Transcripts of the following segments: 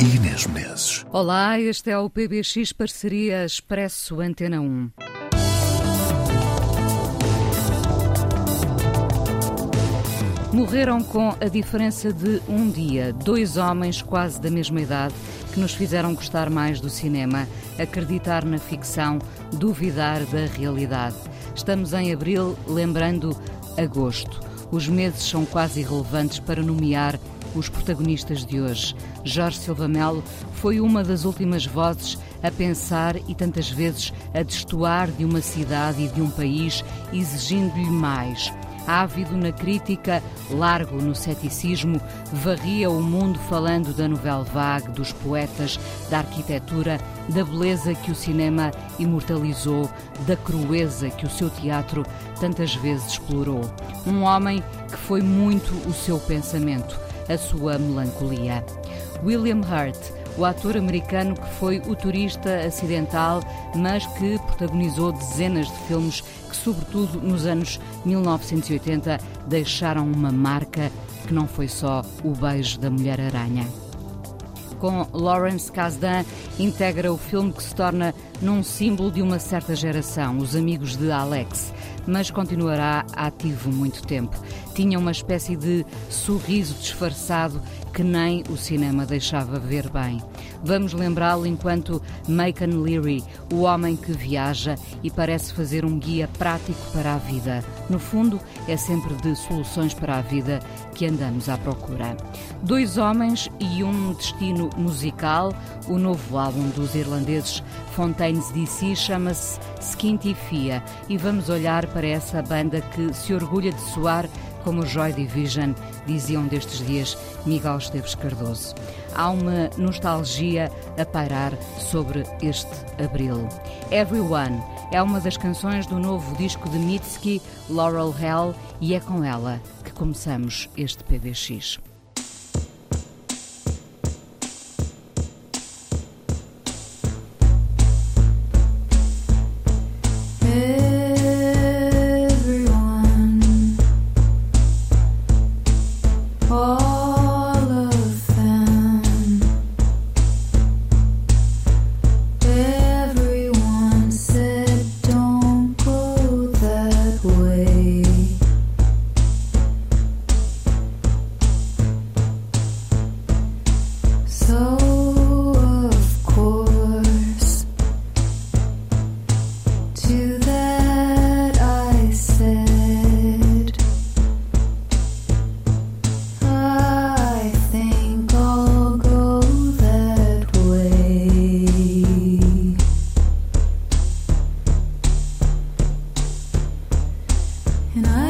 e Inês Menezes. Olá, este é o PBX Parceria Expresso Antena 1. Morreram com a diferença de um dia, dois homens quase da mesma idade que nos fizeram gostar mais do cinema, acreditar na ficção, duvidar da realidade. Estamos em abril, lembrando agosto. Os meses são quase irrelevantes para nomear os protagonistas de hoje. Jorge Silva Melo foi uma das últimas vozes a pensar e tantas vezes a destoar de uma cidade e de um país, exigindo-lhe mais. Ávido na crítica, largo no ceticismo, varria o mundo falando da novela vague, dos poetas, da arquitetura, da beleza que o cinema imortalizou, da crueza que o seu teatro tantas vezes explorou. Um homem que foi muito o seu pensamento, a sua melancolia. William Hurt, o ator americano que foi o turista acidental, mas que protagonizou dezenas de filmes que, sobretudo nos anos 1980, deixaram uma marca que não foi só o beijo da Mulher-Aranha. Com Lawrence Kasdan, integra o filme que se torna num símbolo de uma certa geração, os amigos de Alex, mas continuará ativo muito tempo. Tinha uma espécie de sorriso disfarçado que nem o cinema deixava ver bem. Vamos lembrá-lo enquanto Macon Leary, o homem que viaja e parece fazer um guia prático para a vida. No fundo, é sempre de soluções para a vida que andamos à procura. Dois homens e um destino musical. O novo álbum dos irlandeses Fontaines DC chama-se Skinty Fia e vamos olhar para essa banda que se orgulha de soar como Joy Division, diziam destes dias Miguel Esteves Cardoso. Há uma nostalgia a pairar sobre este abril. Everyone é uma das canções do novo disco de Mitski, Laurel Hell, e é com ela que começamos este PBX. And I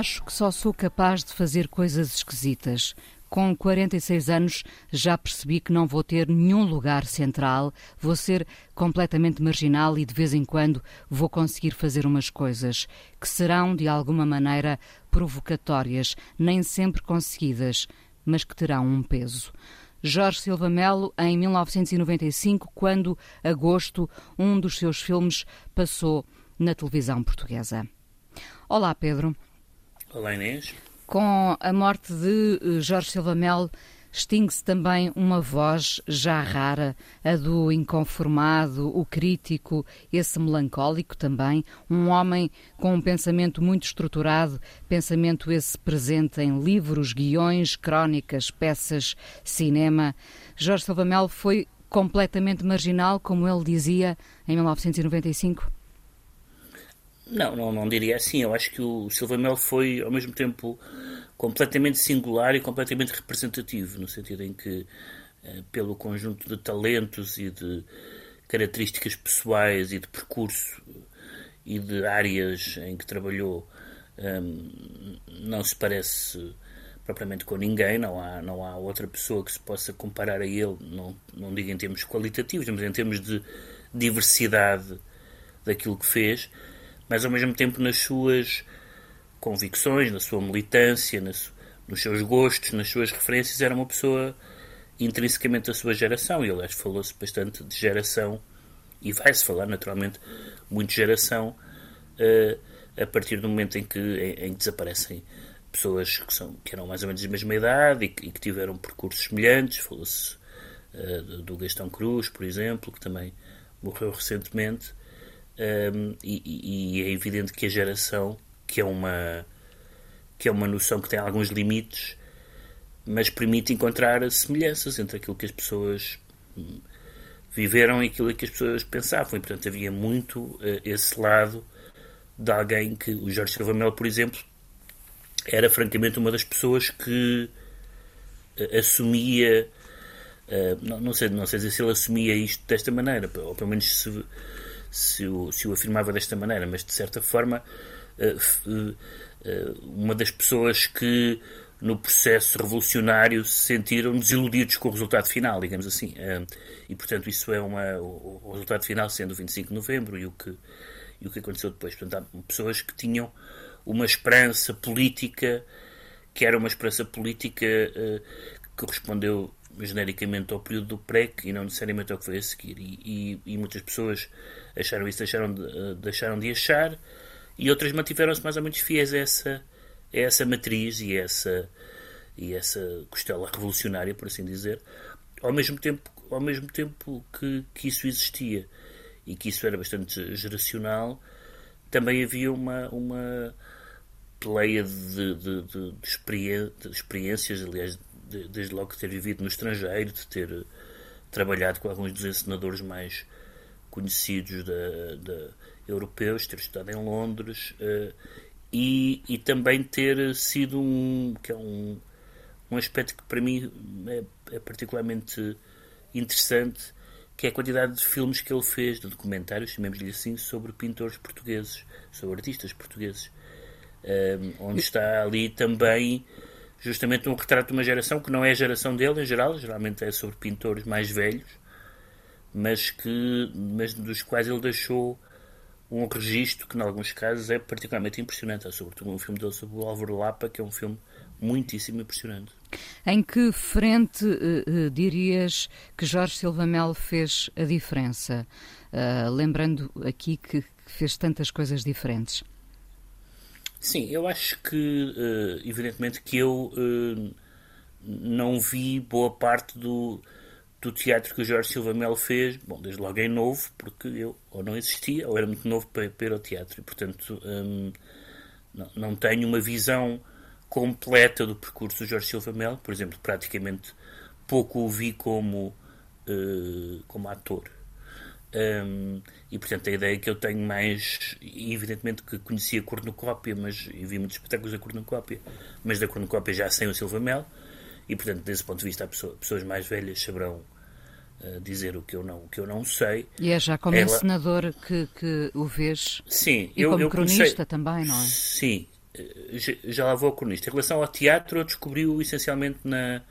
Acho que só sou capaz de fazer coisas esquisitas. Com 46 anos já percebi que não vou ter nenhum lugar central, vou ser completamente marginal e de vez em quando vou conseguir fazer umas coisas que serão, de alguma maneira, provocatórias, nem sempre conseguidas, mas que terão um peso. Jorge Silva Melo, em 1995, quando Agosto, um dos seus filmes, passou na televisão portuguesa. Olá, Pedro. Olá, Inês. Com a morte de eh, Jorge Silva Melo, extingue-se também uma voz já rara, a do inconformado, o crítico, esse melancólico também, um homem com um pensamento muito estruturado, pensamento esse presente em livros, guiões, crónicas, peças, cinema. Jorge Silva Melo foi completamente marginal, como ele dizia em 1995? Não, não, não diria assim. Eu acho que o Silva Mel foi, ao mesmo tempo, completamente singular e completamente representativo, no sentido em que, eh, pelo conjunto de talentos e de características pessoais e de percurso e de áreas em que trabalhou, ehm, não se parece propriamente com ninguém, não há, não há outra pessoa que se possa comparar a ele, não, não digo em termos qualitativos, mas em termos de diversidade daquilo que fez mas ao mesmo tempo nas suas convicções, na sua militância, nas, nos seus gostos, nas suas referências, era uma pessoa intrinsecamente da sua geração. E aliás, falou-se bastante de geração, e vai-se falar naturalmente muito de geração, uh, a partir do momento em que, em, em que desaparecem pessoas que, são, que eram mais ou menos da mesma idade e que, e que tiveram percursos semelhantes. Falou-se uh, do, do Gastão Cruz, por exemplo, que também morreu recentemente. Um, e, e, é evidente que a geração, que é uma que é uma noção que tem alguns limites, mas permite encontrar semelhanças entre aquilo que as pessoas viveram e aquilo que as pessoas pensavam. E, portanto, havia muito uh, esse lado de alguém que, o Jorge Silva por exemplo, era francamente uma das pessoas que uh, assumia, uh, não, não, sei, não sei se ele assumia isto desta maneira, ou pelo menos se se o, se o afirmava desta maneira, mas de certa forma eh, eh, uma das pessoas que no processo revolucionário se sentiram desiludidos com o resultado final, digamos assim. Eh, e, portanto, isso é uma, o resultado final sendo o 25 de novembro e o que, e o que aconteceu depois. Portanto, há pessoas que tinham uma esperança política, que era uma esperança política que correspondeu genericamente ao período do PREC e não necessariamente ao que foi a seguir. E, e, e muitas pessoas acharam isso, deixaram de, eh, deixaram de achar, e outras mantiveram-se mais ou menos fiéis a essa, a essa matriz e a essa, e essa costela revolucionária, por assim dizer, ao mesmo tempo, ao mesmo tempo que, que isso existia e que isso era bastante geracional, também havia uma, uma pleia de, de, de, de, experiências, aliás, desde logo ter vivido no estrangeiro, de ter trabalhado com alguns dos encenadores mais conhecidos da, da europeus, ter estudado em Londres uh, e, e também ter sido um que é um, um aspecto que para mim é, é particularmente interessante que é a quantidade de filmes que ele fez, de documentários, chamemos-lhe assim, sobre pintores portugueses, sobre artistas portugueses, eh, onde está ali também justamente um retrato de uma geração que não é a geração dele em geral, geralmente é sobre pintores mais velhos, mas que mas dos quais ele deixou um registro que, em alguns casos, é particularmente impressionante. Há, sobretudo, um filme dele sobre o Álvaro Lapa, que é um filme muitíssimo impressionante. Em que frente uh, dirias que Jorge Silva Melo fez a diferença? Uh, lembrando aqui que, fez tantas coisas diferentes. Sim, eu acho que, evidentemente, que eu não vi boa parte do do teatro que o Jorge Silva Melo fez, bom, desde logo em novo, porque eu ou não existia ou era muito novo para, para ir ao teatro e, portanto, hum, não, tenho uma visão completa do percurso do Jorge Silva Melo. Por exemplo, praticamente pouco o vi como, uh, como ator. Um, e portanto a ideia que eu tenho mais, evidentemente que conhecia a cornucópia, mas e vi muitos espetáculos da cornucópia, mas da cornucópia já sem o Silva Melo e, portanto, desse ponto de vista, pessoa, pessoas mais velhas saberão uh, dizer o que, eu não, o que eu não sei. E é já como Ela... encenador que, que o vês Sim, e eu, como eu cronista comecei... também, não é? Sim, já lá vou ao cronista. Em relação ao teatro, eu descobri-o essencialmente na,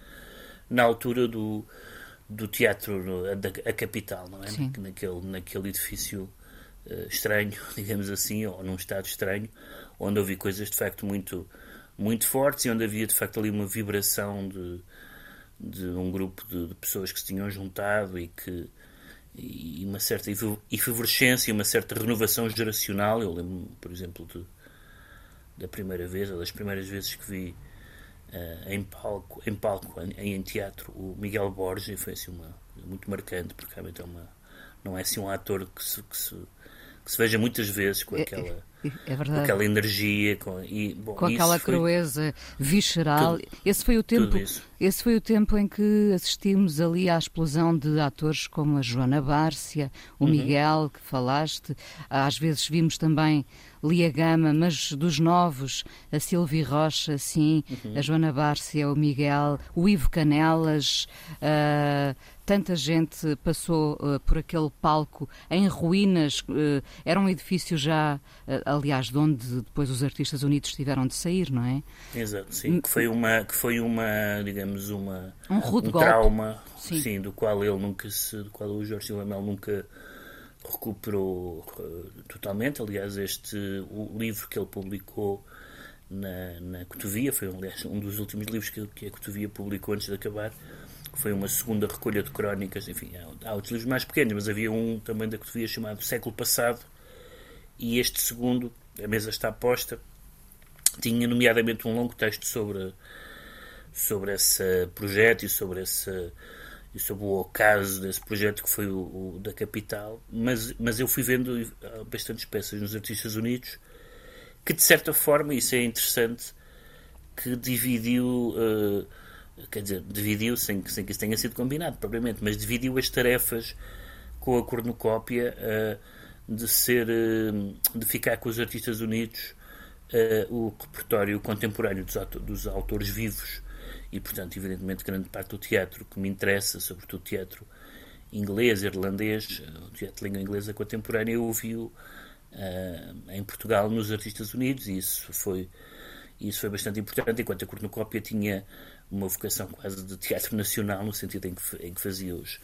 na altura do, do teatro, da a capital, não é? Sim. Naquele, naquele edifício uh, estranho, digamos assim, ou num estado estranho, onde ouvi coisas de facto muito, muito fortes e onde havia de facto ali uma vibração de, de um grupo de, de pessoas que se tinham juntado e que e uma certa efervescência, uma certa renovação geracional. Eu lembro, por exemplo, de, da primeira vez, ou das primeiras vezes que vi uh, em palco, em, palco em, em, teatro, o Miguel Borges, foi assim uma muito marcante, porque realmente é uma, não é assim um ator que se, que se, que se veja muitas vezes com é, aquela. É, é com aquela energia, com, e, bom, com aquela foi... crueza visceral. Tudo, esse foi o tempo, esse foi o tempo em que assistimos ali à explosão de atores como a Joana Bárcia, o uhum. Miguel que falaste. Às vezes vimos também Lia Gama, mas dos novos, a Silvia Rocha, sim, uhum. a Joana Bárcia, o Miguel, o Ivo Canelas, uh, tanta gente passou uh, por aquele palco em ruínas, uh, era um edifício já, aliás, de onde depois os artistas unidos tiveram de sair, não é? Exato, sim, que foi uma, que foi uma digamos, uma, um, rude um trauma, sim. sim. do qual ele nunca se, do qual o Jorge Silva Mel nunca recuperou uh, totalmente. Aliás, este o livro que ele publicou na, na Cotovia foi aliás, um dos últimos livros que, que a Cotovia publicou antes de acabar. Foi uma segunda recolha de crónicas. Enfim, há, há outros livros mais pequenos, mas havia um também da Cotovia chamado Século Passado. E este segundo, a mesa está posta, tinha nomeadamente um longo texto sobre, sobre esse projeto e sobre esse e sobre o ocaso desse projeto que foi o, o, da capital, mas, mas eu fui vendo bastantes peças nos Artistas Unidos que de certa forma, isso é interessante, que dividiu, uh, quer dizer, dividiu sem, sem que isso tenha sido combinado propriamente, mas dividiu as tarefas com a cornucópia uh, de ser, uh, de ficar com os Artistas Unidos o repertório contemporâneo dos, dos autores vivos e, portanto, evidentemente, grande parte do teatro que me interessa, sobretudo teatro inglês, irlandês, eh, o teatro de língua inglesa contemporânea, eu ouvi-o uh, em Portugal, nos Artistas Unidos, e isso foi, isso foi bastante importante, enquanto a cornucópia tinha uma vocação quase de teatro nacional, no sentido em que, em que fazia os,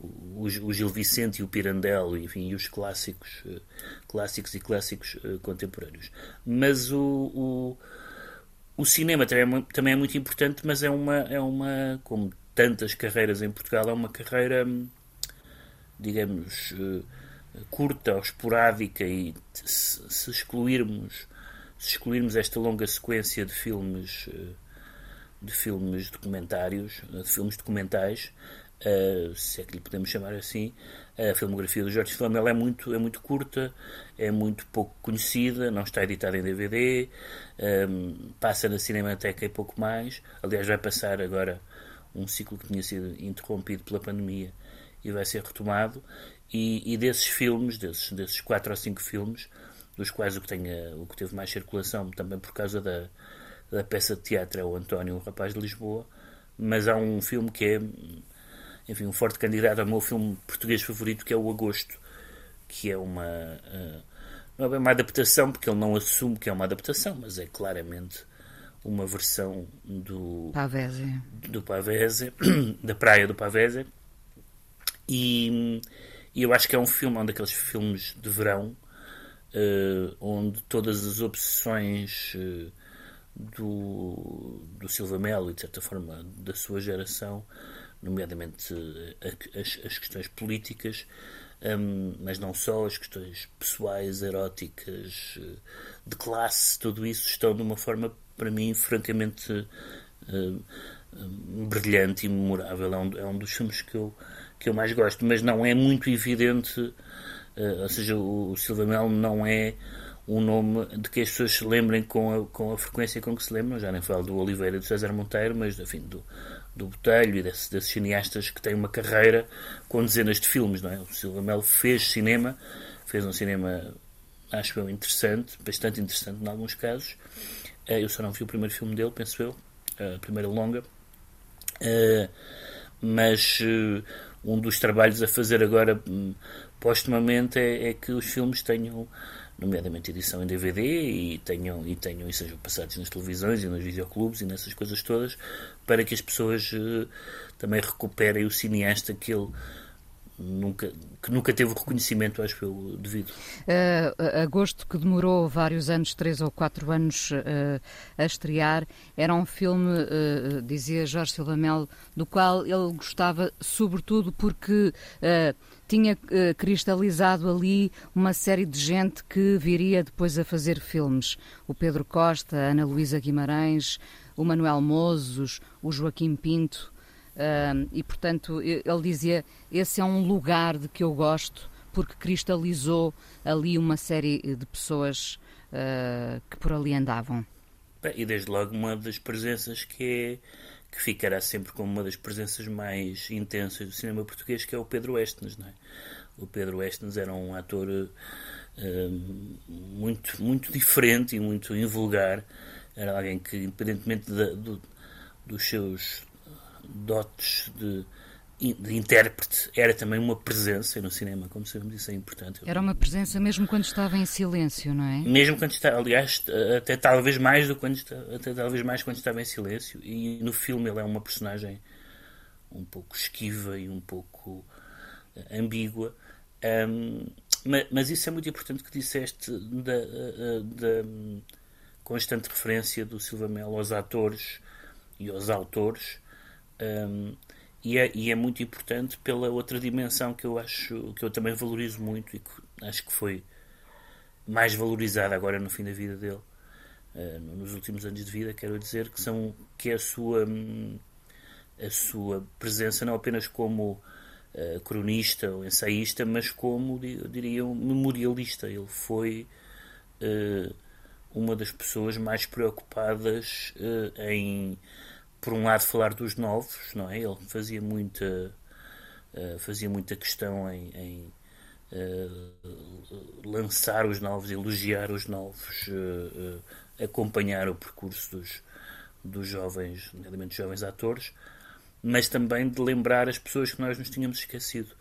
os, o Gil Vicente e o Pirandello, enfim, e os clássicos, uh, clássicos e clássicos contemporâneos. Mas o, o o cinema também é, também é muito importante, mas é uma, é uma, como tantas carreiras em Portugal, é uma carreira, digamos, eh, curta ou esporádica e se, excluirmos se excluirmos esta longa sequência de filmes eh, de filmes documentários, de filmes documentais, uh, se é que lhe podemos chamar assim, a filmografia do Jorge Flamel é muito, é muito curta, é muito pouco conhecida, não está editada em DVD, um, ehm, passa na Cinemateca e pouco mais. Aliás, vai passar agora um ciclo que tinha sido interrompido pela pandemia e vai ser retomado. E, e desses filmes, desses, desses quatro ou cinco filmes, dos quais o que, tenha, o que teve mais circulação, também por causa da, da peça de teatro, é o António, o Rapaz de Lisboa, mas há um filme que é enfim, um forte candidato ao meu filme português favorito, que é o Agosto, que é uma. Uh, não é uma adaptação, porque ele não assume que é uma adaptação, mas é claramente uma versão do. Pavese. Do Pavese, da praia do Pavese. E, e, eu acho que é um filme, um daqueles filmes de verão, uh, onde todas as obsessões. Uh, do, do Silva Melo e de certa forma da sua geração nomeadamente eh, as, as questões políticas, um, mas não só, as questões pessoais, eróticas, eh, de classe, tudo isso estão de uma forma, para mim, francamente uh, brilhante e memorável. É um, é um dos filmes que eu, que eu mais gosto, mas não é muito evidente, uh, ou seja, o, o Silva Melo não é um nome de que as pessoas se lembrem com a, com a frequência com que se lembram, já nem falo do Oliveira e do César Monteiro, mas enfim, do, do Botelho e desses, desses, cineastas que têm uma carreira com dezenas de filmes, não é? O Silva Melo fez cinema, fez um cinema, acho eu, interessante, bastante interessante em alguns casos. Eh, eu só não vi o primeiro filme dele, penso eu, a primeira longa. Eh, mas eh, um dos trabalhos a fazer agora, hum, postumamente, é, é que os filmes tenham nomeadamente edição em DVD, e tenham, e tenham e sejam passados nas televisões e nos videoclubes e nessas coisas todas, para que as pessoas uh, também recuperem o cineasta que ele nunca, que nunca teve o reconhecimento, acho eu, devido. Uh, Agosto, que demorou vários anos, três ou quatro anos uh, a estrear, era um filme, uh, dizia Jorge Silva Melo, do qual ele gostava, sobretudo porque tinha cristalizado ali uma série de gente que viria depois a fazer filmes. O Pedro Costa, a Ana Luísa Guimarães, o Manuel Mozos, o Joaquim Pinto. E, portanto, ele dizia: esse é um lugar de que eu gosto, porque cristalizou ali uma série de pessoas uh, que por ali andavam. E desde logo uma das presenças que é que ficará sempre como uma das presenças mais intensas do cinema português, que é o Pedro Estens, não é? O Pedro Estens era um ator uh, muito, muito diferente e muito invulgar. Era alguém que, independentemente de, de, dos seus dotes de, de intérprete, era também uma presença no cinema, como sabemos, isso é importante. Era uma presença mesmo quando estava em silêncio, não é? Mesmo quando estava, aliás, até talvez mais do que quando estava, até talvez mais quando estava em silêncio. E no filme ele é uma personagem um pouco esquiva e um pouco eh, ambígua. Um, mas, mas, isso é muito importante que disseste da, eh, eh, da constante referência do Silva Melo aos atores e aos autores um, e, é, e é muito importante pela outra dimensão que eu acho que eu também valorizo muito e que acho que foi mais valorizada agora no fim da vida dele, uh, nos últimos anos de vida, quero dizer que são que é a sua a sua presença não apenas como uh, cronista ou ensaísta, mas como eu diria um memorialista. Ele foi uh, uma das pessoas mais preocupadas em por um lado falar dos novos, não é? Ele fazia muita uh, fazia muita questão em, em uh, lançar os novos, elogiar os novos, uh, acompanhar o percurso dos, dos jovens, nomeadamente jovens atores, mas também de lembrar as pessoas que nós nos tínhamos esquecido.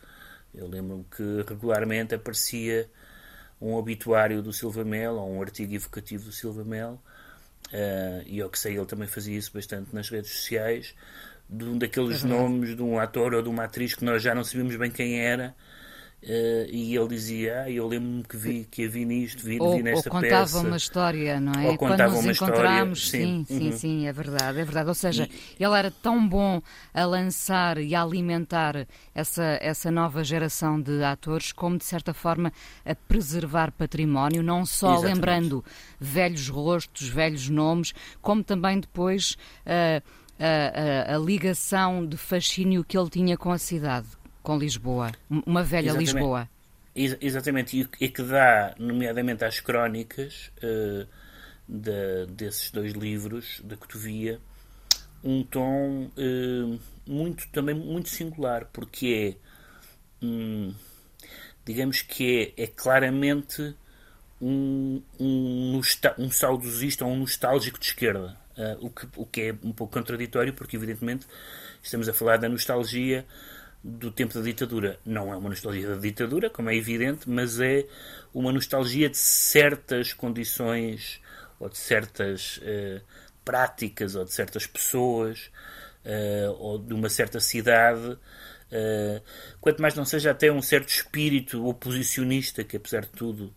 Eu lembro-me que regularmente aparecia um obituário do Silva Mel ou um artigo evocativo do Silva Mel Uh, e ao que sei, ele também fazia isso bastante nas redes sociais, de um daqueles é nomes de um ator ou de uma atriz que nós já não sabíamos bem quem era, Uh, e ele dizia, ah, eu lembro-me que vi que vi nisto, vi, ou, vi nesta ou contava peça. uma história, não é? Ou Quando nos encontramos, história. sim, sim, uhum. sim, é verdade, é verdade. Ou seja, e... ele era tão bom a lançar e a alimentar essa, essa nova geração de atores, como de certa forma a preservar património, não só Exatamente. lembrando velhos rostos, velhos nomes, como também depois uh, a, a, a ligação de fascínio que ele tinha com a cidade com Lisboa, uma velha Exatamente. Lisboa. Ex exatamente, e, que dá, nomeadamente às crónicas uh, de, desses dois livros, da Cotovia, um tom uh, muito, também muito singular, porque é, hum, digamos que é, é claramente um, um, um saudosista ou um nostálgico de esquerda, uh, o, que, o que é um pouco contraditório, porque evidentemente estamos a falar da nostalgia do tempo da ditadura. Não é uma nostalgia da ditadura, como é evidente, mas é uma nostalgia de certas condições ou de certas uh, práticas ou de certas pessoas uh, ou de uma certa cidade. Uh, quanto mais não seja até um certo espírito oposicionista que, apesar de tudo,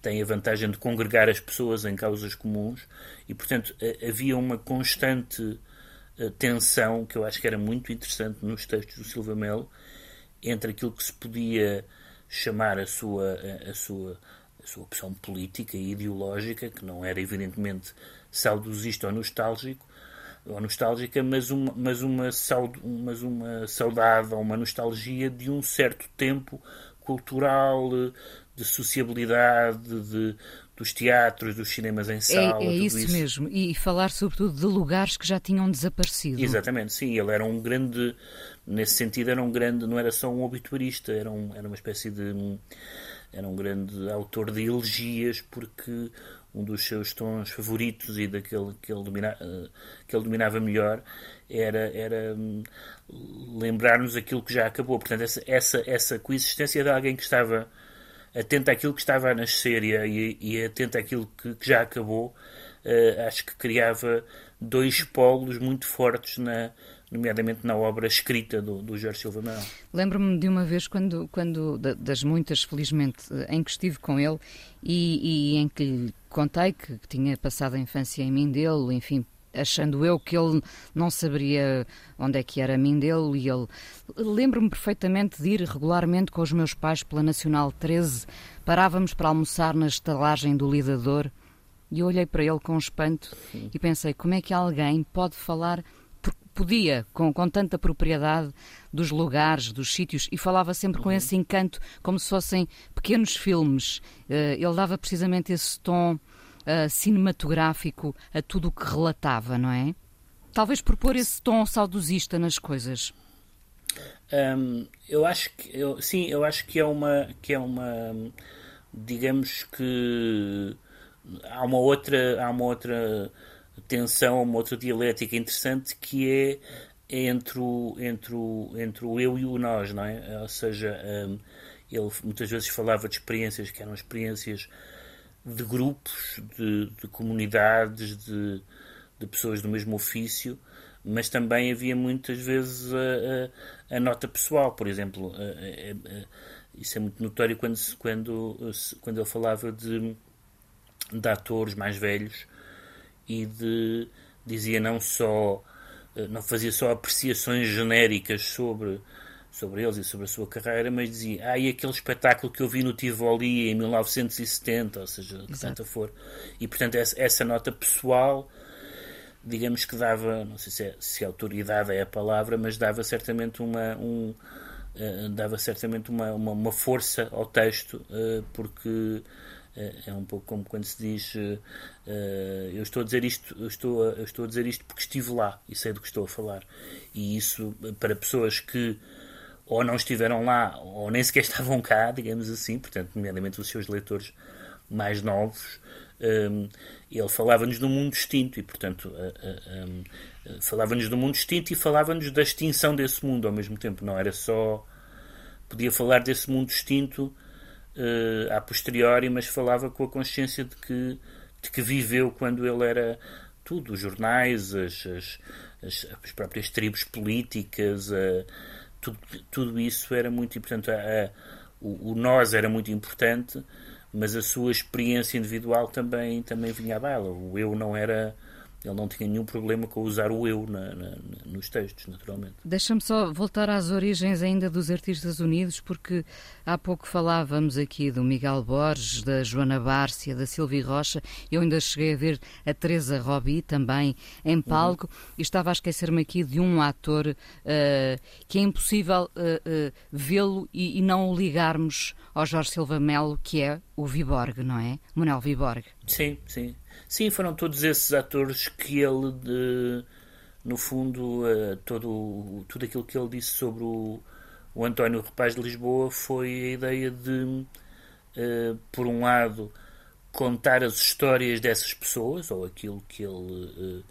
tem a vantagem de congregar as pessoas em causas comuns e, portanto, havia uma constante tensão que eu acho que era muito interessante nos textos do Silva Melo entre aquilo que se podia chamar a sua, a, a sua, a sua opção política e ideológica, que não era evidentemente saudosista ou nostálgico, ou nostálgica, mas uma, mas uma, saud, mas uma saudade ou uma nostalgia de um certo tempo cultural, de sociabilidade, de, dos teatros, dos cinemas em sala. É, é isso, isso, mesmo. E falar sobretudo de lugares que já tinham desaparecido. Exatamente, sim. Ele era um grande, nesse sentido, era um grande, não era só um obituarista, era, um, era uma espécie de. Era um grande autor de elegias, porque um dos seus tons favoritos e daquele que ele, domina, que ele dominava melhor era, era hum, lembrar-nos aquilo que já acabou. Portanto, essa, essa, essa coexistência de alguém que estava atento àquilo que estava a nascer e, e atento àquilo que, que já acabou, uh, acho que criava dois polos muito fortes na, nomeadamente na obra escrita do, do Jorge Silva Mel. Lembro-me de uma vez, quando, quando das muitas, felizmente, em que estive com ele e, e em que lhe contei que, tinha passado a infância em Mindelo, enfim, achando eu que ele não saberia onde é que era Mindelo e ele lembro-me perfeitamente de ir regularmente com os meus pais pela Nacional 13 parávamos para almoçar na estalagem do Lidador e eu olhei para ele com espanto Sim. e pensei como é que alguém pode falar podia, com, com tanta propriedade dos lugares, dos sítios, e falava sempre uhum. com esse encanto, como se fossem pequenos filmes. Uh, ele dava precisamente esse tom uh, cinematográfico a tudo o que relatava, não é? Talvez por pôr esse tom saudosista nas coisas. Um, eu acho que eu, sim, eu acho que é uma que é uma digamos que há uma outra há uma outra tensão, uma outra dialética interessante que é entre o, entre o, entre o eu e o nós, não é? Ou seja, um, ele muitas vezes falava de experiências que eram experiências de grupos, de, de comunidades, de, de, pessoas do mesmo ofício, mas também havia muitas vezes a, a, a nota pessoal, por exemplo. A, isso é muito notório quando, quando, quando ele falava de, de atores mais velhos e de dizia não só eh, não fazia só apreciações genéricas sobre sobre eles e sobre a sua carreira, mas dizia, ah, e aquele espetáculo que eu vi no Tivoli em 1970, ou seja, que tanta for. E, portanto, essa, essa, nota pessoal, digamos que dava, não sei se, é, se autoridade é a palavra, mas dava certamente uma, um, uh, dava certamente uma, uma, uma, força ao texto, uh, porque é, é um pouco como quando se diz uh, eu estou a dizer isto eu estou a, eu estou a dizer isto porque estive lá e sei do que estou a falar e isso para pessoas que ou não estiveram lá ou nem sequer estavam cá digamos assim portanto nomeadamente os seus leitores mais novos um, ele falava-nos um mundo distinto e portanto uh, um, falava-nos um mundo distinto e falava-nos da extinção desse mundo ao mesmo tempo não era só podia falar desse mundo distinto uh, a posteriori, mas falava com a consciência de que, de que viveu quando ele era tudo, os jornais, as, as, as, as próprias tribos políticas, uh, tudo, tudo isso era muito importante. A, o, o nós era muito importante, mas a sua experiência individual também, também vinha à baila. O eu não era ele não tinha nenhum problema com usar o eu na, na, nos textos, naturalmente. Deixa-me só voltar às origens ainda dos Artistas Unidos, porque há pouco falávamos aqui do Miguel Borges, da Joana Bárcia, da Silvia Rocha. Eu ainda cheguei a ver a Teresa Robi também em palco uhum. e estava a esquecer-me aqui de um ator uh, que é impossível uh, uh, vê-lo e, e não o ligarmos ao Jorge Silva Melo, que é o Viborg, não é? Manuel Viborg. Sim, sim. Sim, foram todos esses atores que ele, de, no fundo, uh, todo, tudo aquilo que ele disse sobre o, o António Repaz de Lisboa foi a ideia de, uh, por um lado, contar as histórias dessas pessoas, ou aquilo que ele uh,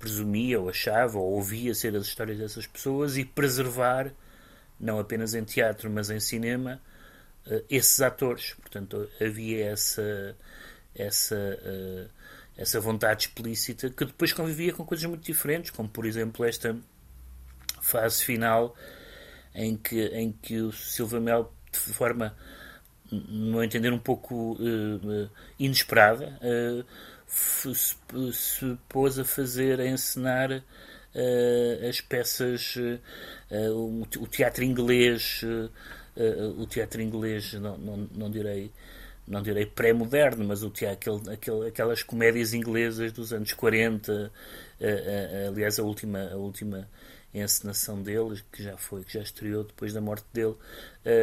presumia, ou achava, ou ouvia ser as histórias dessas pessoas, e preservar, não apenas em teatro, mas em cinema, esses atores. Portanto, havia essa. essa essa vontade explícita que depois convivia com coisas muito diferentes, como por exemplo esta fase final em que, em que o Silva Mel, de forma, no meu entender, um pouco uh, inesperada, uh, se, pôs a fazer, a encenar uh, as peças, o, o, teatro inglês, o teatro inglês, não, não, não direi não direi pré-moderno, mas o teatro, aquele, aquele, aquelas comédias inglesas dos anos 40, aliás, a última, a última encenação dele, que já foi, que já estreou depois da morte dele,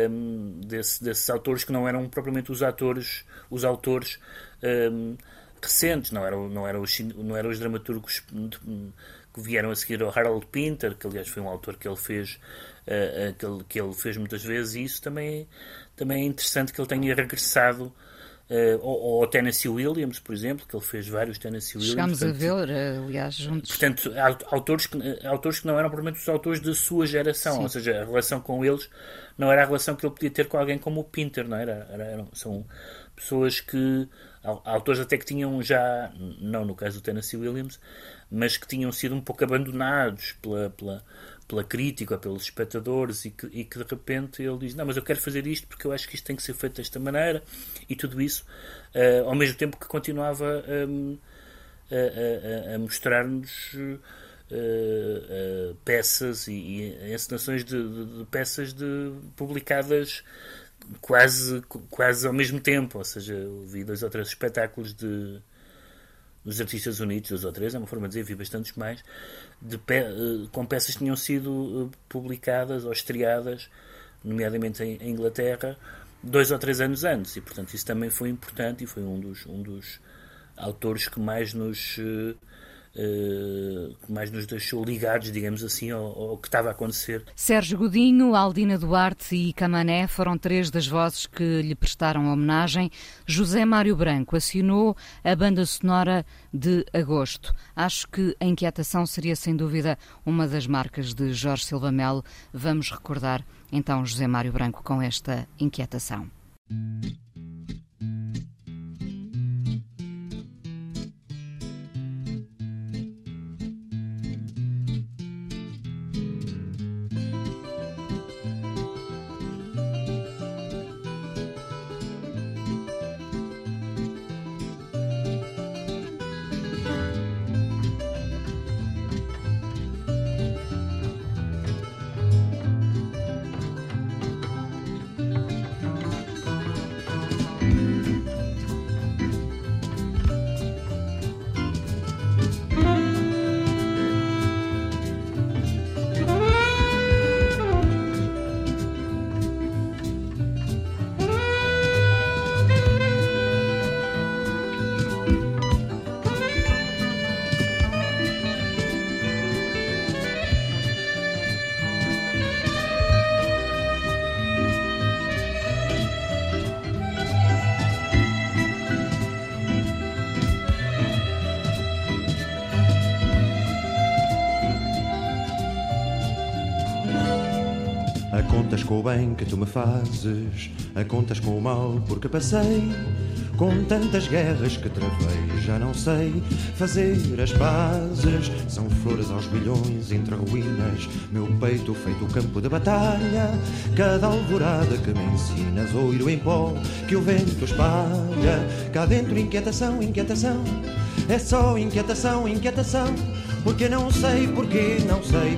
um, desse, desses autores que não eram propriamente os atores, os autores um, recentes, não eram, não, eram os, não eram os dramaturgos que vieram a seguir ao Harold Pinter, que aliás foi um autor que ele fez, uh, que, ele, que ele fez muitas vezes, e isso também também é interessante que ele tenha regressado Uh, ou, ou Tennessee Williams, por exemplo, que ele fez vários Tennessee Williams. Chegámos a ver, aliás, juntos. Portanto, autores que, autores que não eram provavelmente os autores da sua geração, Sim. ou seja, a relação com eles não era a relação que ele podia ter com alguém como o Pinter, não era? era eram, são pessoas que. Autores até que tinham já, não no caso do Tennessee Williams, mas que tinham sido um pouco abandonados pela, pela, pela crítica, pelos espectadores e que, e que, de repente ele diz: Não, mas eu quero fazer isto porque eu acho que isto tem que ser feito desta maneira e tudo isso, uh, ao mesmo tempo que continuava um, a, a, a mostrar-nos. Uh, uh, peças e, e encenações de, de, de, peças de, publicadas quase, quase ao mesmo tempo. Ou seja, eu vi dois ou três espetáculos de, dos Artistas Unidos, dois ou três, é uma forma de dizer, vi bastantes mais, pe eh, com peças que tinham sido eh, publicadas ou estreadas, nomeadamente em, em, Inglaterra, dois ou três anos antes. E, portanto, isso também foi importante e foi um dos, um dos autores que mais nos. Uh, que mais nos deixou ligados, digamos assim, ao, ao, que estava a acontecer. Sérgio Godinho, Aldina Duarte e Camané foram três das vozes que lhe prestaram homenagem. José Mário Branco assinou a banda sonora de agosto. Acho que a inquietação seria sem dúvida uma das marcas de Jorge Silva Melo. Vamos recordar então José Mário Branco com esta inquietação. Bem que tu me fazes, a contas com o mal porque passei, com tantas guerras que travei, já não sei fazer as pazes. São flores aos bilhões entre ruínas, meu peito feito campo de batalha, cada alvorada que me ensinas, oiro em pó que o vento espalha, cá dentro inquietação, inquietação. É só inquietação, inquietação, porque não sei, porque não sei,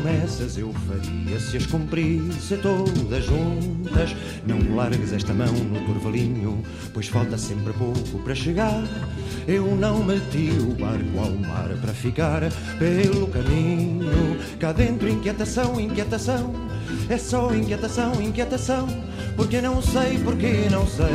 Promessas eu faria se as cumprisse todas juntas. Não largues esta mão no turvalinho, pois falta sempre pouco para chegar. Eu não meti o barco ao mar para ficar pelo caminho. Cá dentro, inquietação, inquietação. É só inquietação, inquietação. Porque não sei, porque não sei,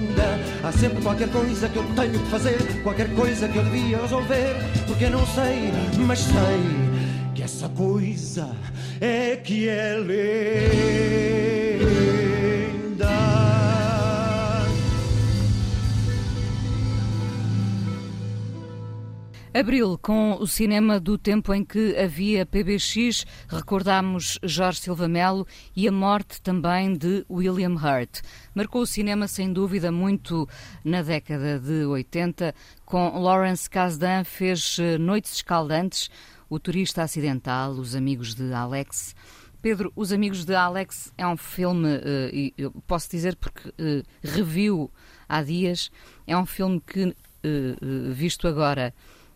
Há sempre qualquer coisa que eu tenho que fazer, qualquer coisa que eu devia resolver, porque eu não sei, mas sei que essa coisa é que é Abril, com o cinema do tempo em que havia PBX, recordamos Jorge Silva Melo e a morte também de William Hurt. Marcou o cinema, sem dúvida, muito na década de 80. Com Lawrence Kasdan fez eh, Noites Escaldantes, O Turista Acidental, Os Amigos de Alex. Pedro, Os Amigos de Alex é um filme, eh, eu posso dizer porque eh, reviu há dias, é um filme que, visto agora,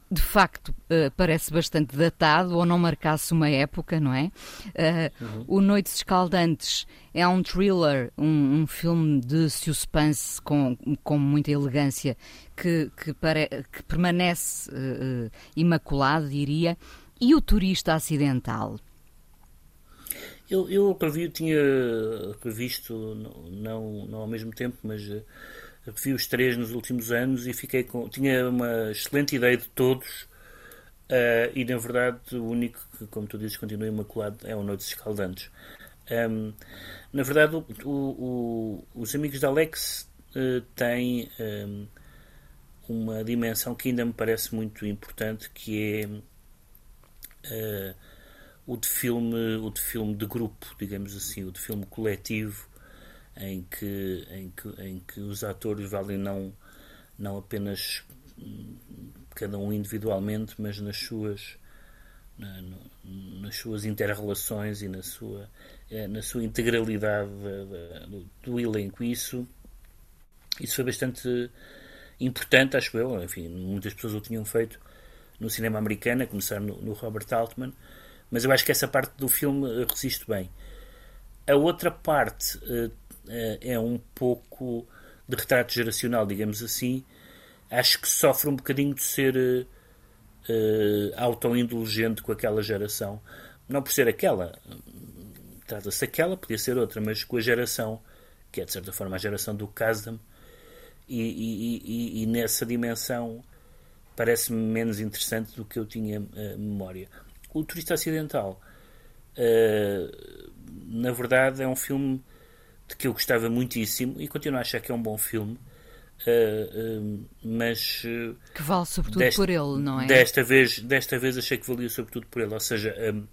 de facto uh, parece bastante datado ou não marcasse uma época, não é? Uh, uhum. O Noites Escaldantes é um thriller, um, um, filme de suspense com, com muita elegância que, que, pare, que permanece uh, imaculado, diria. E o Turista Acidental? Eu, eu previ, tinha previsto, não, não, não ao mesmo tempo, mas vi os três nos últimos anos e fiquei com. Tinha uma excelente ideia de todos. Uh, e na verdade, o único que, como tu dizes, continua imaculado é o Noites Escaldantes. Um, na verdade, o, o, o, os amigos de Alex uh, têm um, uma dimensão que ainda me parece muito importante, que é uh, o de filme, o de filme de grupo, digamos assim, o de filme coletivo, em que, em que, em que os atores valem não, não apenas cada um individualmente, mas nas suas, na, no, nas suas interrelações e na sua, é, na sua integralidade do, do elenco. Isso, isso foi bastante importante, acho eu. Enfim, muitas pessoas o tinham feito no cinema americano, a começar no, no Robert Altman, mas eu acho que essa parte do filme resiste bem. A outra parte uh, é, é um pouco de retrato geracional, digamos assim. Acho que sofre um bocadinho de ser uh, autoindulgente com aquela geração. Não por ser aquela, trata-se aquela, podia ser outra, mas com a geração, que é de certa forma a geração do Kasdam, e, e, e, e, nessa dimensão parece-me menos interessante do que eu tinha uh, memória. O Turista Acidental, uh, na verdade, é um filme de que eu gostava muitíssimo e continuo a achar que é um bom filme. Uh, uh, mas uh, que vale sobretudo desta, por ele, não é? Desta vez, desta vez achei que valia sobretudo por ele, ou seja, um,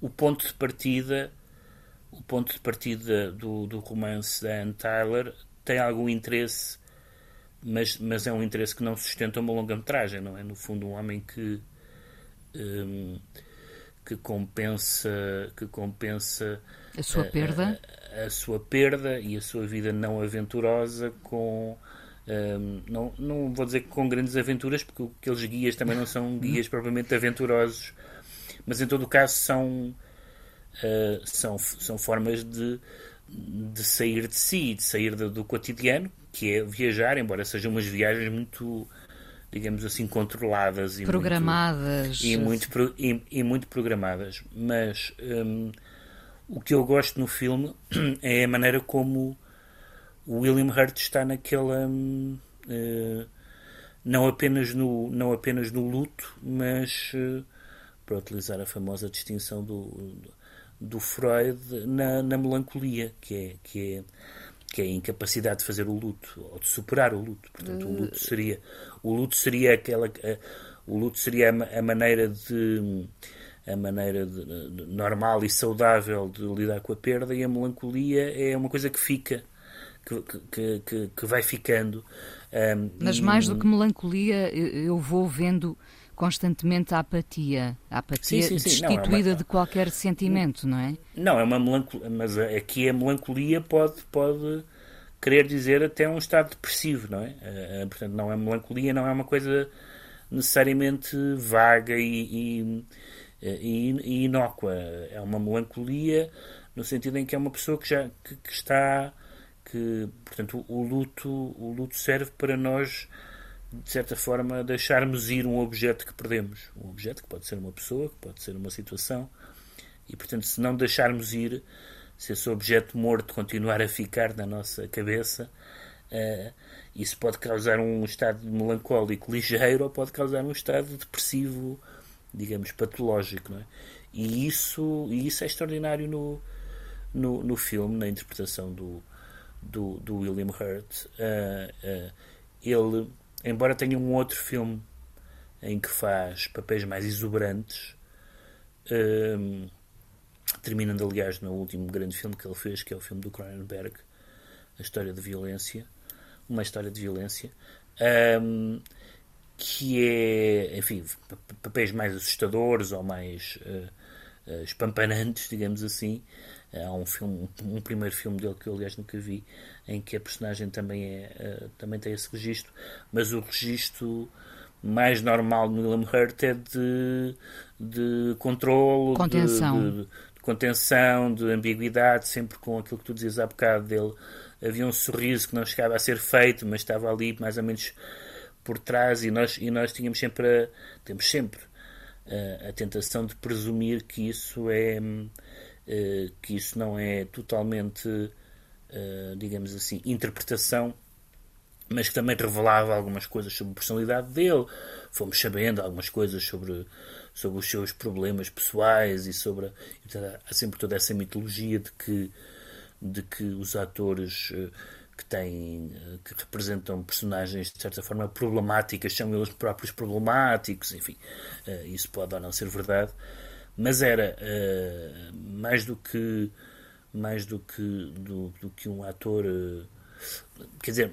o ponto de partida, o ponto de partida do, do romance da Anne Tyler tem algum interesse, mas, mas é um interesse que não sustenta uma longa-metragem, não é? No fundo, um homem que um, que compensa que compensa a sua perda a sua perda e a sua vida não aventurosa com um, não, não vou dizer com grandes aventuras porque aqueles guias também não são guias propriamente aventurosos mas em todo o caso são uh, são, são formas de, de sair de si de sair do, do cotidiano que é viajar, embora sejam umas viagens muito digamos assim controladas e programadas. muito, e muito, e, e muito programadas. Mas um, o que eu gosto no filme é a maneira como o William Hurt está naquela. Uh, não, apenas no, não apenas no luto, mas, uh, para utilizar a famosa distinção do, do, Freud, na, na, melancolia, que é, que, é, que é a incapacidade de fazer o luto, ou de superar o luto. Portanto, o luto seria, o luto seria aquela. Uh, o luto seria a, a maneira de a maneira de, de, normal e saudável de lidar com a perda e a melancolia é uma coisa que fica, que, que, que, que vai ficando. Um, Mas mais do que melancolia, eu vou vendo constantemente a apatia, a apatia sim, sim, sim. destituída não, é uma... de qualquer sentimento, não é? Não, é uma melancolia, mas aqui a melancolia pode, pode querer dizer até um estado depressivo, não é? Uh, portanto, não é melancolia, não é uma coisa necessariamente vaga e, e e, e inócua. É uma melancolia no sentido em que é uma pessoa que já que, que está que portanto o, luto o luto serve para nós de certa forma deixarmos ir um objeto que perdemos um objeto que pode ser uma pessoa que pode ser uma situação e portanto se não deixarmos ir se esse objeto morto continuar a ficar na nossa cabeça Uh, isso pode causar um estado melancólico ligeiro ou pode causar um estado depressivo, digamos, patológico. Não é? E, isso, e isso é extraordinário no, no, no filme, na interpretação do, do, do William Hurt. Uh, uh, ele, embora tenha um outro filme em que faz papéis mais exuberantes, uh, terminando aliás no último grande filme que ele fez, que é o filme do Cronenberg, a história de violência, uma história de violência, um, que é, enfim, papéis mais assustadores ou mais uh, uh, espampanantes, digamos assim. Há um filme, um primeiro filme dele que eu aliás nunca vi, em que a personagem também é, uh, também tem esse registro, mas o registro mais normal no William Hurt é de, de controle, contenção. De, de, de, contenção, de ambiguidade, sempre com aquilo que tu dizias há bocado dele. Havia um sorriso que não chegava a ser feito, mas estava ali mais ou menos por trás e nós, e nós tínhamos sempre a, temos sempre a, a tentação de presumir que isso é uh, que isso não é totalmente uh, digamos assim interpretação mas que também revelava algumas coisas sobre a personalidade dele. Fomos sabendo algumas coisas sobre sobre os seus problemas pessoais e sobre há sempre toda essa mitologia de que de que os atores uh, que têm eh, que representam personagens de certa forma problemáticas são eles próprios problemáticos enfim uh, isso pode ou não ser verdade mas era uh, mais do que mais do que do, do que um ator quer dizer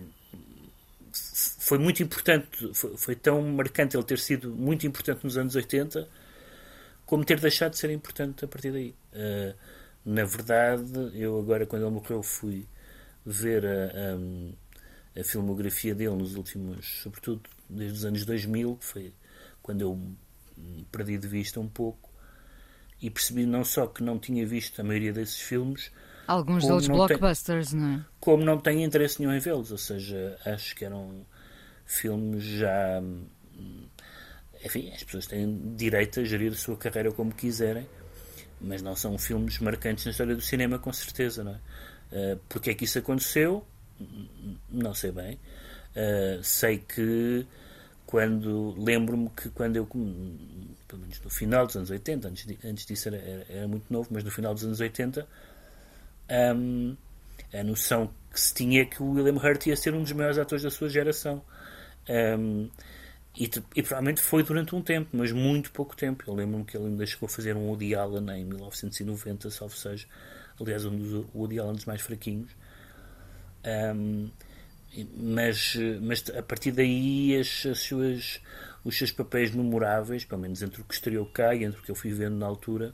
foi muito importante foi, foi, tão marcante ele ter sido muito importante nos anos 80 como ter deixado de ser importante a partir daí. Na verdade eu agora quando ele morreu fui ver a, a, a, filmografia dele nos últimos, sobretudo desde os anos 2000, que foi quando eu perdi de vista um pouco, e percebi não só que não tinha visto a maioria desses filmes, alguns deles blockbusters, tem, não é? Como não tenho interesse nenhum em vê-los, ou seja, acho que eram filmes já. Enfim, as pessoas têm direito a gerir a sua carreira como quiserem, mas não são filmes marcantes na história do cinema, com certeza, não é? Uh, porque é que isso aconteceu? Não sei bem. Uh, sei que quando lembro-me que quando eu pelo menos no final dos anos 80 antes, de, antes disso era, era, era, muito novo mas no final dos anos 80 um, a noção que se tinha é que o William Hurt ia ser um dos maiores atores da sua geração um, e, e, provavelmente foi durante um tempo, mas muito pouco tempo. Eu lembro-me que ele ainda chegou a fazer um Woody Allen em 1990, salvo seja, aliás, um dos Woody Allen dos mais fraquinhos. Um, mas, mas a partir daí as, as, suas, os seus papéis memoráveis, pelo menos entre o que estreou cá e entre o que eu fui vendo na altura,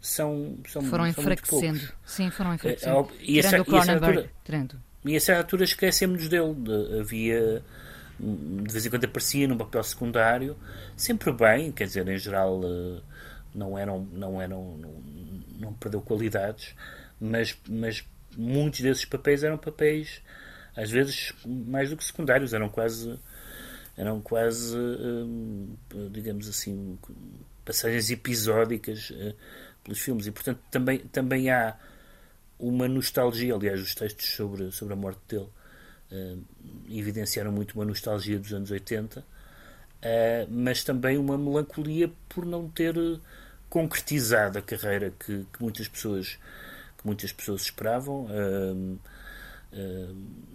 são, são foram são enfraquecendo. Sim, foram enfraquecendo. É, e, essa, e, essa altura, e essa altura esquecemos dele. De, havia de vez em quando aparecia num papel secundário, sempre bem, quer dizer, em geral eh, não eram, não eram, não, não perdeu qualidades, mas, mas muitos desses papéis eram papéis às vezes mais do que secundários, eram quase eram quase eh, digamos assim passagens episódicas eh, pelos filmes. E portanto também também há uma nostalgia aliás os textos sobre sobre a morte dele uh, evidenciaram muito uma nostalgia dos anos 80, uh, eh, mas também uma melancolia por não ter concretizado a carreira que, que muitas pessoas que muitas pessoas esperavam.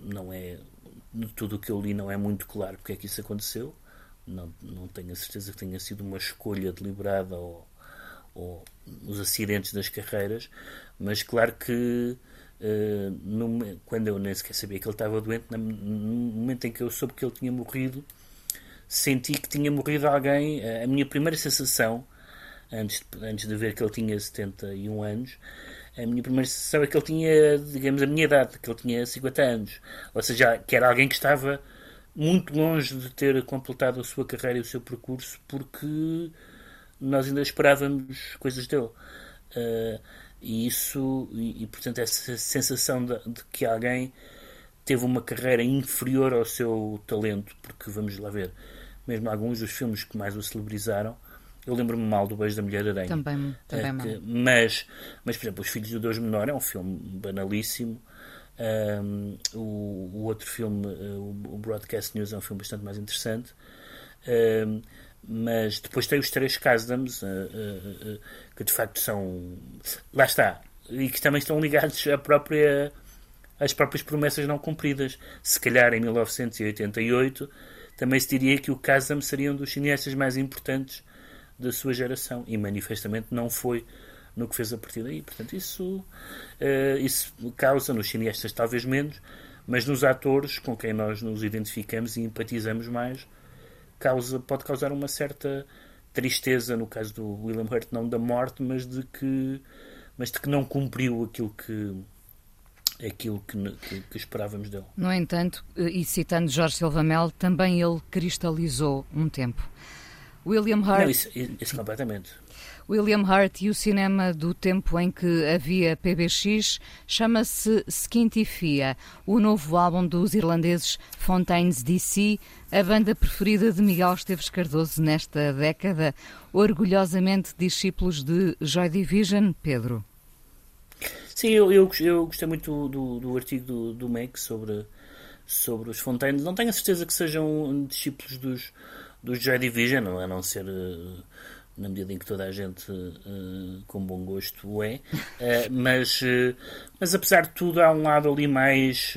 Não é tudo o que eu li não é muito claro porque é que isso aconteceu. Não, não tenho a certeza que tenha sido uma escolha deliberada ou, ou os acidentes das carreiras, mas claro que Uh, no, quando eu nem sequer sabia que ele estava doente, no momento em que eu soube que ele tinha morrido, senti que tinha morrido alguém. A minha primeira sensação, antes de, antes de ver que ele tinha 71 anos, a minha primeira sensação é que ele tinha, digamos, a minha idade, que ele tinha 50 anos. Ou seja, que era alguém que estava muito longe de ter completado a sua carreira e o seu percurso, porque nós ainda esperávamos coisas dele. Uh, e isso, e, e portanto, essa sensação de, de, que alguém teve uma carreira inferior ao seu talento, porque vamos lá ver, mesmo alguns dos filmes que mais o celebrizaram, eu lembro-me mal do Beijo da Mulher Aranha. Também, também é que, mas, mas, por exemplo, Os Filhos do Deus Menor é um filme banalíssimo, Um, o, o, outro filme, uh, o Broadcast News, é um filme bastante mais interessante. Um, mas depois tem os três Casdams, uh, uh, que de facto são. Lá está. E que também estão ligados à própria, às próprias promessas não cumpridas. Se calhar em 1988 também se diria que o Casdam seria um dos cineastas mais importantes da sua geração. E manifestamente não foi no que fez a partir daí. Portanto, isso, uh, isso causa nos cineastas talvez menos, mas nos atores com quem nós nos identificamos e empatizamos mais, causa, pode causar uma certa tristeza, no caso do William Hurt, não da morte, mas de que, mas de que não cumpriu aquilo que aquilo que, que, que, esperávamos dele. No entanto, e citando Jorge Silva Mel, também ele cristalizou um tempo. William Hurt. Não, isso, isso completamente. William Hurt e o cinema do tempo em que havia PBX chama-se Skintifia, o novo álbum dos irlandeses Fontaines DC, a banda preferida de Miguel Esteves Cardoso nesta década, orgulhosamente discípulos de Joy Division, Pedro. Sim, eu, eu, eu gostei muito do, do artigo do, do sobre, sobre os Fontaines. Não tenho a certeza que sejam discípulos dos, dos Joy Division, a não ser uh, na medida em que toda a gente uh, com bom gosto o é, uh, mas, mas apesar de tudo há um lado ali mais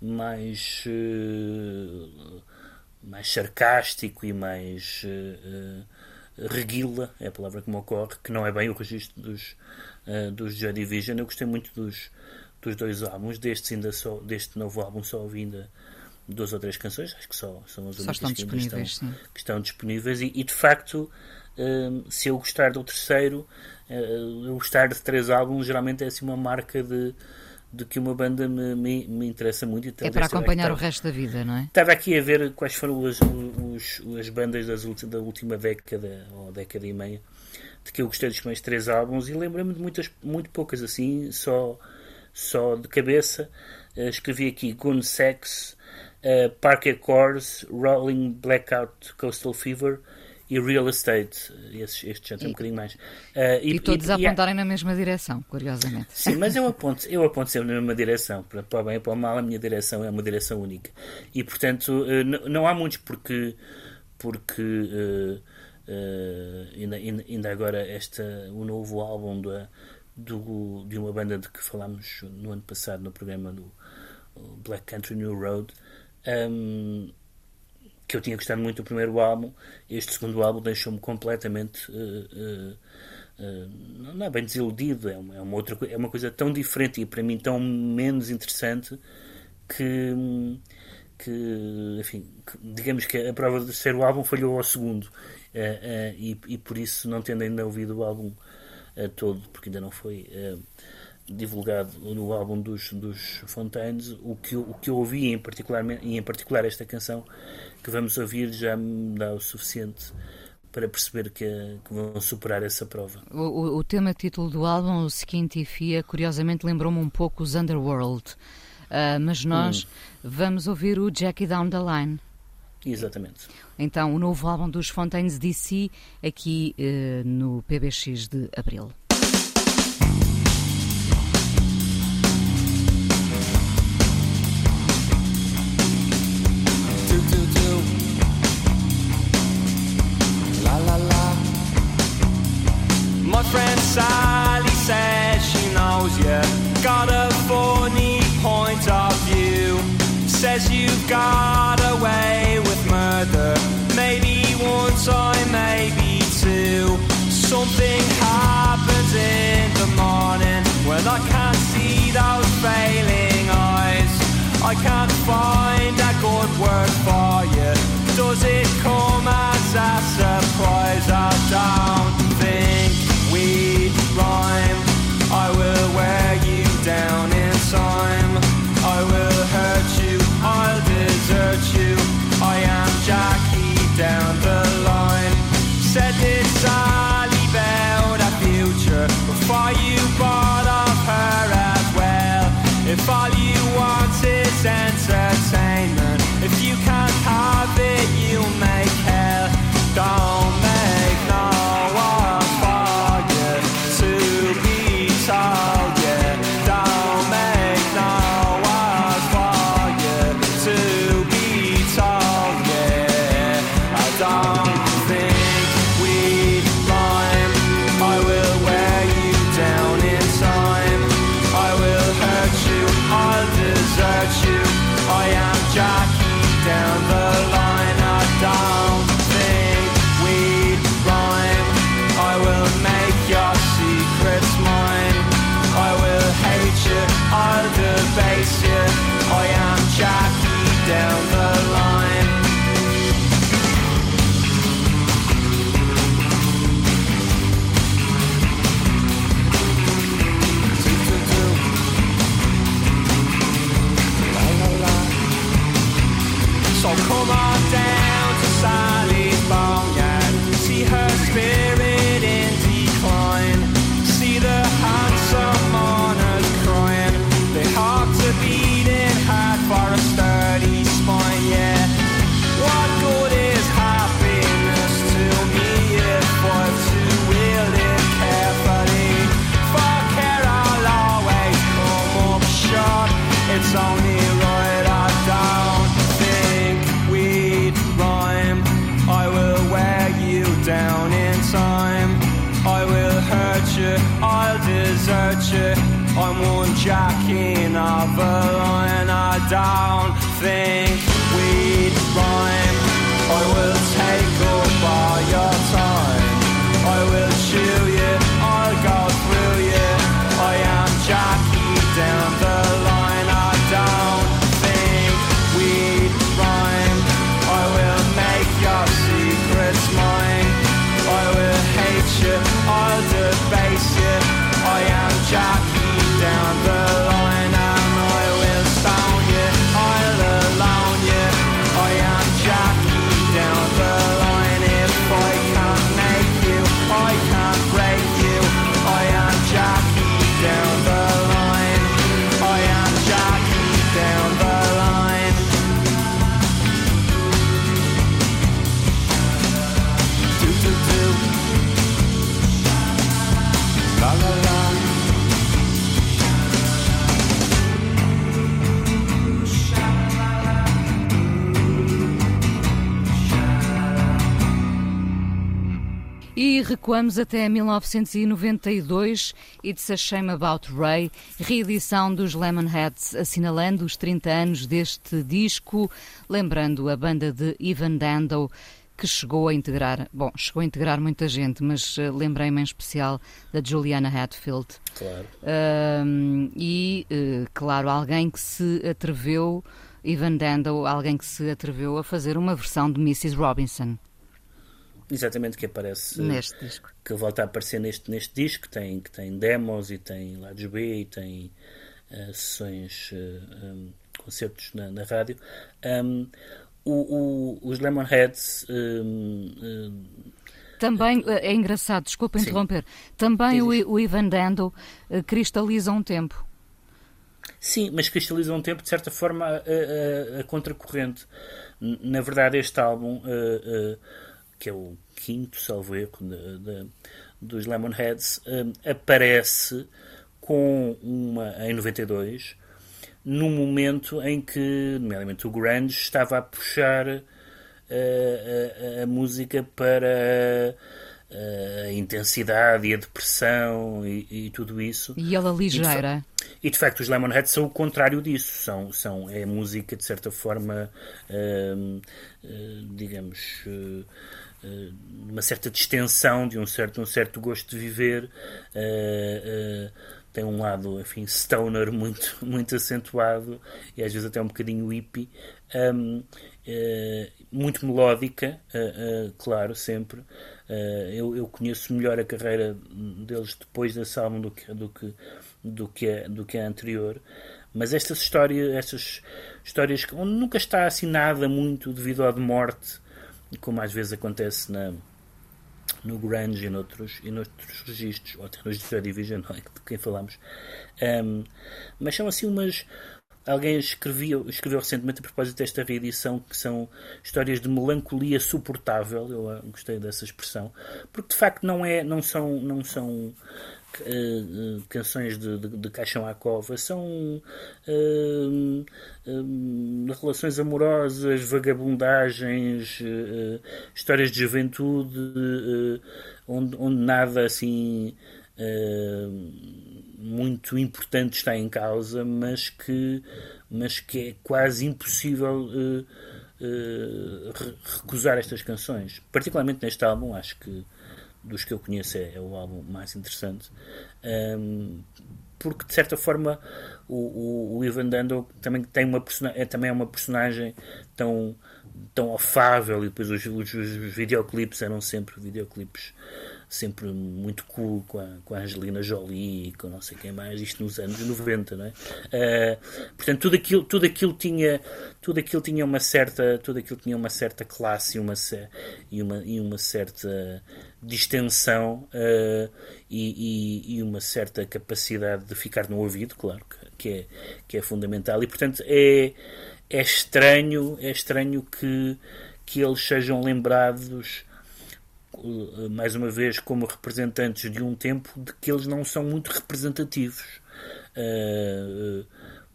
mais mais sarcástico e mais reguila, é a palavra que me ocorre, que não é bem o registro dos, dos Joy Division. Eu gostei muito dos, dos dois álbuns, destes ainda só, deste novo álbum só ouvi ainda duas ou três canções, acho que só são as únicas que, estão, que estão disponíveis e, e de facto se eu gostar do terceiro, uh, eu gostar de três álbuns, geralmente é assim uma marca de, de que uma banda me, me, me interessa muito. Então, é para acompanhar o resto da vida, não é? Estava aqui a ver quais foram as, os, as bandas das, da última década, ou década e meia, de que eu gostei dos meus três álbuns e lembro-me de muitas, muito poucas assim, só, só de cabeça. Uh, escrevi aqui Gun Sex, uh, Parker Cores, Rolling Blackout Coastal Fever, e real estate. Estes, estes já têm um bocadinho mais. Uh, e, e, todos e, a apontarem e, na mesma direção, curiosamente. Sim, mas eu aponto, eu aponto sempre na mesma direção. Para, para o bem e para o mal, a minha direção é uma direção única. E, portanto, uh, não, não, há muitos porque. porque ainda, ainda agora esta, o novo álbum da, do, de uma banda de que falámos no ano passado no programa do Black Country New Road. Um, que eu tinha gostado muito do primeiro álbum, este segundo álbum deixou-me completamente. Uh, uh, uh, não é bem desiludido, é uma, é uma, outra, é uma coisa tão diferente e para mim tão menos interessante que. que enfim, que, digamos que a prova do terceiro álbum falhou ao segundo e, e, por isso, não tendo ainda ouvido o álbum todo, porque ainda não foi divulgado no álbum dos, dos Fontaines, o que, o que eu ouvi em particular, e em particular esta canção que vamos ouvir já me dá o suficiente para perceber que, que vão superar essa prova. O, o, tema título do álbum, o Skintifia, curiosamente lembrou-me um pouco os Underworld, uh, mas nós hum. vamos ouvir o Jackie Down the Line. Exatamente. Então, o novo álbum dos Fontaines DC, aqui uh, no PBX de Abril. Sally says she knows you got a funny point of view. Says you got away with murder. Maybe one time, maybe two. Something happens in the morning when I can't see those failing eyes. I can't find a good word for you. Does it come as a surprise? I don't recuamos até 1992, It's a Shame About Ray, reedição dos Lemonheads, assinalando os 30 anos deste disco, lembrando a banda de Ivan Dando, que chegou a integrar, bom, chegou a integrar muita gente, mas uh, lembrei-me em especial da Juliana Hatfield. Claro. E, uh, claro, alguém que se atreveu, Ivan Dando, alguém que se atreveu a fazer uma versão de Mrs. Robinson. Exatamente, que aparece neste disco. Que volta a aparecer neste, neste disco, tem, que tem demos e tem lados B e tem uh, sessões, uh, um, concertos na, na rádio. Um, o, o, os Lemonheads. Um, também é engraçado, desculpa Sim. interromper. Também o, o, Ivan Dando uh, cristaliza um tempo. Sim, mas cristaliza um tempo de certa forma a, a, a contracorrente. Na verdade, este álbum que é o quinto, salvo erro, de, de, dos Lemonheads, um, aparece com uma, em 92, num momento em que, nomeadamente, o grunge estava a puxar a, a, a música para a intensidade e a depressão e, e tudo isso. E ela ligeira. E de, e de, facto os Lemonheads são o contrário disso. São, são, é música, de certa forma, uh, uh, digamos... Uh, uma certa distensão, de um certo, um certo gosto de viver. Uh, uh, tem um lado, enfim, stoner muito, muito acentuado e às vezes até um bocadinho hippie. Um, muito melódica, claro, sempre. Eu, eu, conheço melhor a carreira deles depois desse álbum do que, do que, do que, a, do que a anterior. Mas estas histórias, estas histórias onde nunca está assim nada muito devido à de morte, como às vezes acontece na, no grunge e noutros, e noutros registros, ou até nos Joy Division, é? de quem falamos. Um, mas são assim umas. Alguém escreveu, escreveu recentemente a propósito desta reedição que são histórias de melancolia suportável. Eu gostei dessa expressão, porque de facto não é, não são, não são Uh, uh, canções de, de, de, Caixão à Cova são uh, relações amorosas, vagabundagens, histórias de juventude, onde, onde, nada assim muito importante está em causa, mas que, mas que é quase impossível recusar estas canções. Particularmente neste álbum, acho que dos que eu conheço é, é o álbum mais interessante um, porque de certa forma o, o, o Ivan Dando também tem uma é também é uma personagem tão tão afável e depois os, os, os videoclipes eram sempre videoclipes sempre muito cool com a, com a Angelina Jolie e com não sei quem mais, isto nos anos 90, não é? Uh, portanto, tudo aquilo, tudo aquilo tinha tudo aquilo tinha uma certa tudo aquilo tinha uma certa classe e uma, e uma, e uma certa distensão uh, e, e, e, uma certa capacidade de ficar no ouvido, claro, que é, que é fundamental. E, portanto, é, é estranho, é estranho que, que eles sejam lembrados mais uma vez como representantes de um tempo de que eles não são muito representativos. Uh,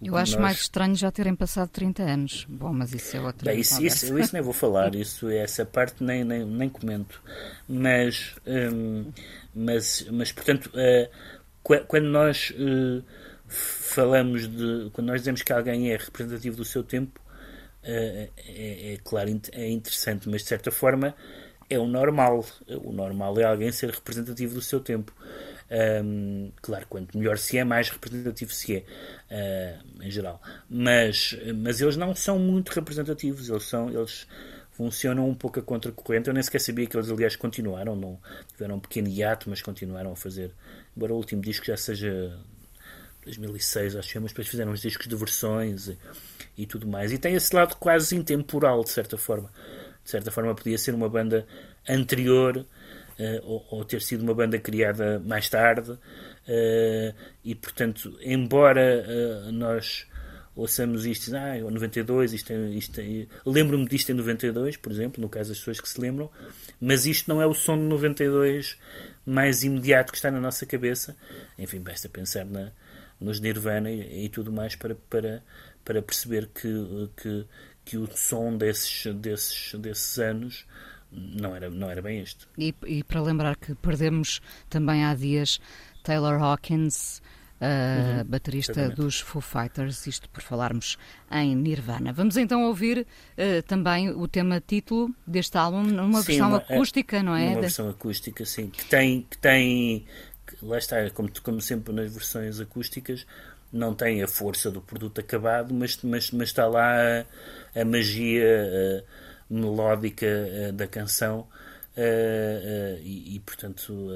eu acho nós... mais estranho já terem passado 30 anos. Bom, mas isso é outra Bem, isso, isso, isso, nem vou falar, isso, essa parte nem, nem, nem comento. Mas, um, mas, mas portanto, uh, quando nós uh, falamos de. Quando nós dizemos que alguém é representativo do seu tempo, uh, é, é, claro, é interessante, mas de certa forma é o normal. O normal é alguém ser representativo do seu tempo. Um, claro, quanto melhor se é, mais representativo se é, uh, em geral. Mas, mas eles não são muito representativos, eles, são, eles funcionam um pouco a contracorrente. Eu nem sequer sabia que eles, aliás, continuaram, não, tiveram um pequeno hiato, mas continuaram a fazer. Embora o último disco já seja 2006, acho que, mas depois fizeram uns discos de versões e, e tudo mais. E tem esse lado quase intemporal, de certa forma. De certa forma, podia ser uma banda anterior uh, ou, ou, ter sido uma banda criada mais tarde. Uh, e, portanto, embora uh, nós ouçamos isto, ah, 92, isto, é, isto é, lembro-me disto em 92, por exemplo, no caso das pessoas que se lembram, mas isto não é o som de 92 mais imediato que está na nossa cabeça. Enfim, basta pensar na, nos Nirvana e, e, tudo mais para, para, para perceber que, que, que o som desses, desses, desses anos não era, não era bem este. E, e para lembrar que perdemos também há dias Taylor Hawkins, uh, uhum, baterista exatamente. dos Foo Fighters, isto por falarmos em Nirvana. Vamos então ouvir uh, também o tema título deste álbum numa sim, versão uma, é acústica, não é? Uma versão acústica, sim, que tem, que tem lá está, como, como sempre nas versões acústicas, não tem a força do produto acabado, mas, mas, mas está lá a, a magia. Uh, melódica uh, da canção e, e, portanto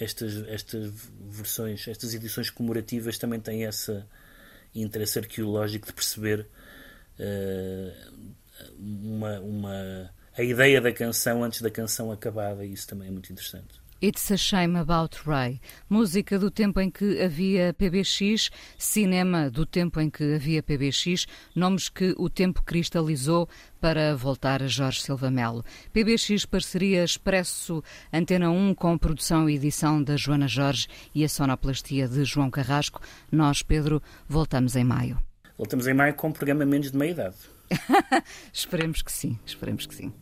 estas, estas versões, estas edições comemorativas também têm esse interesse arqueológico de perceber uma, uma, a ideia da canção antes da canção acabada e isso também é muito interessante. It's a Shame About Ray, música do tempo em que havia PBX, cinema do tempo em que havia PBX, nomes que o tempo cristalizou para voltar a Jorge Silva Melo. PBX parceria Expresso Antena 1 com produção e edição da Joana Jorge e a sonoplastia de João Carrasco. Nós, Pedro, voltamos em maio. Voltamos em maio com um programa menos de meia idade. esperemos que sim, esperemos que sim.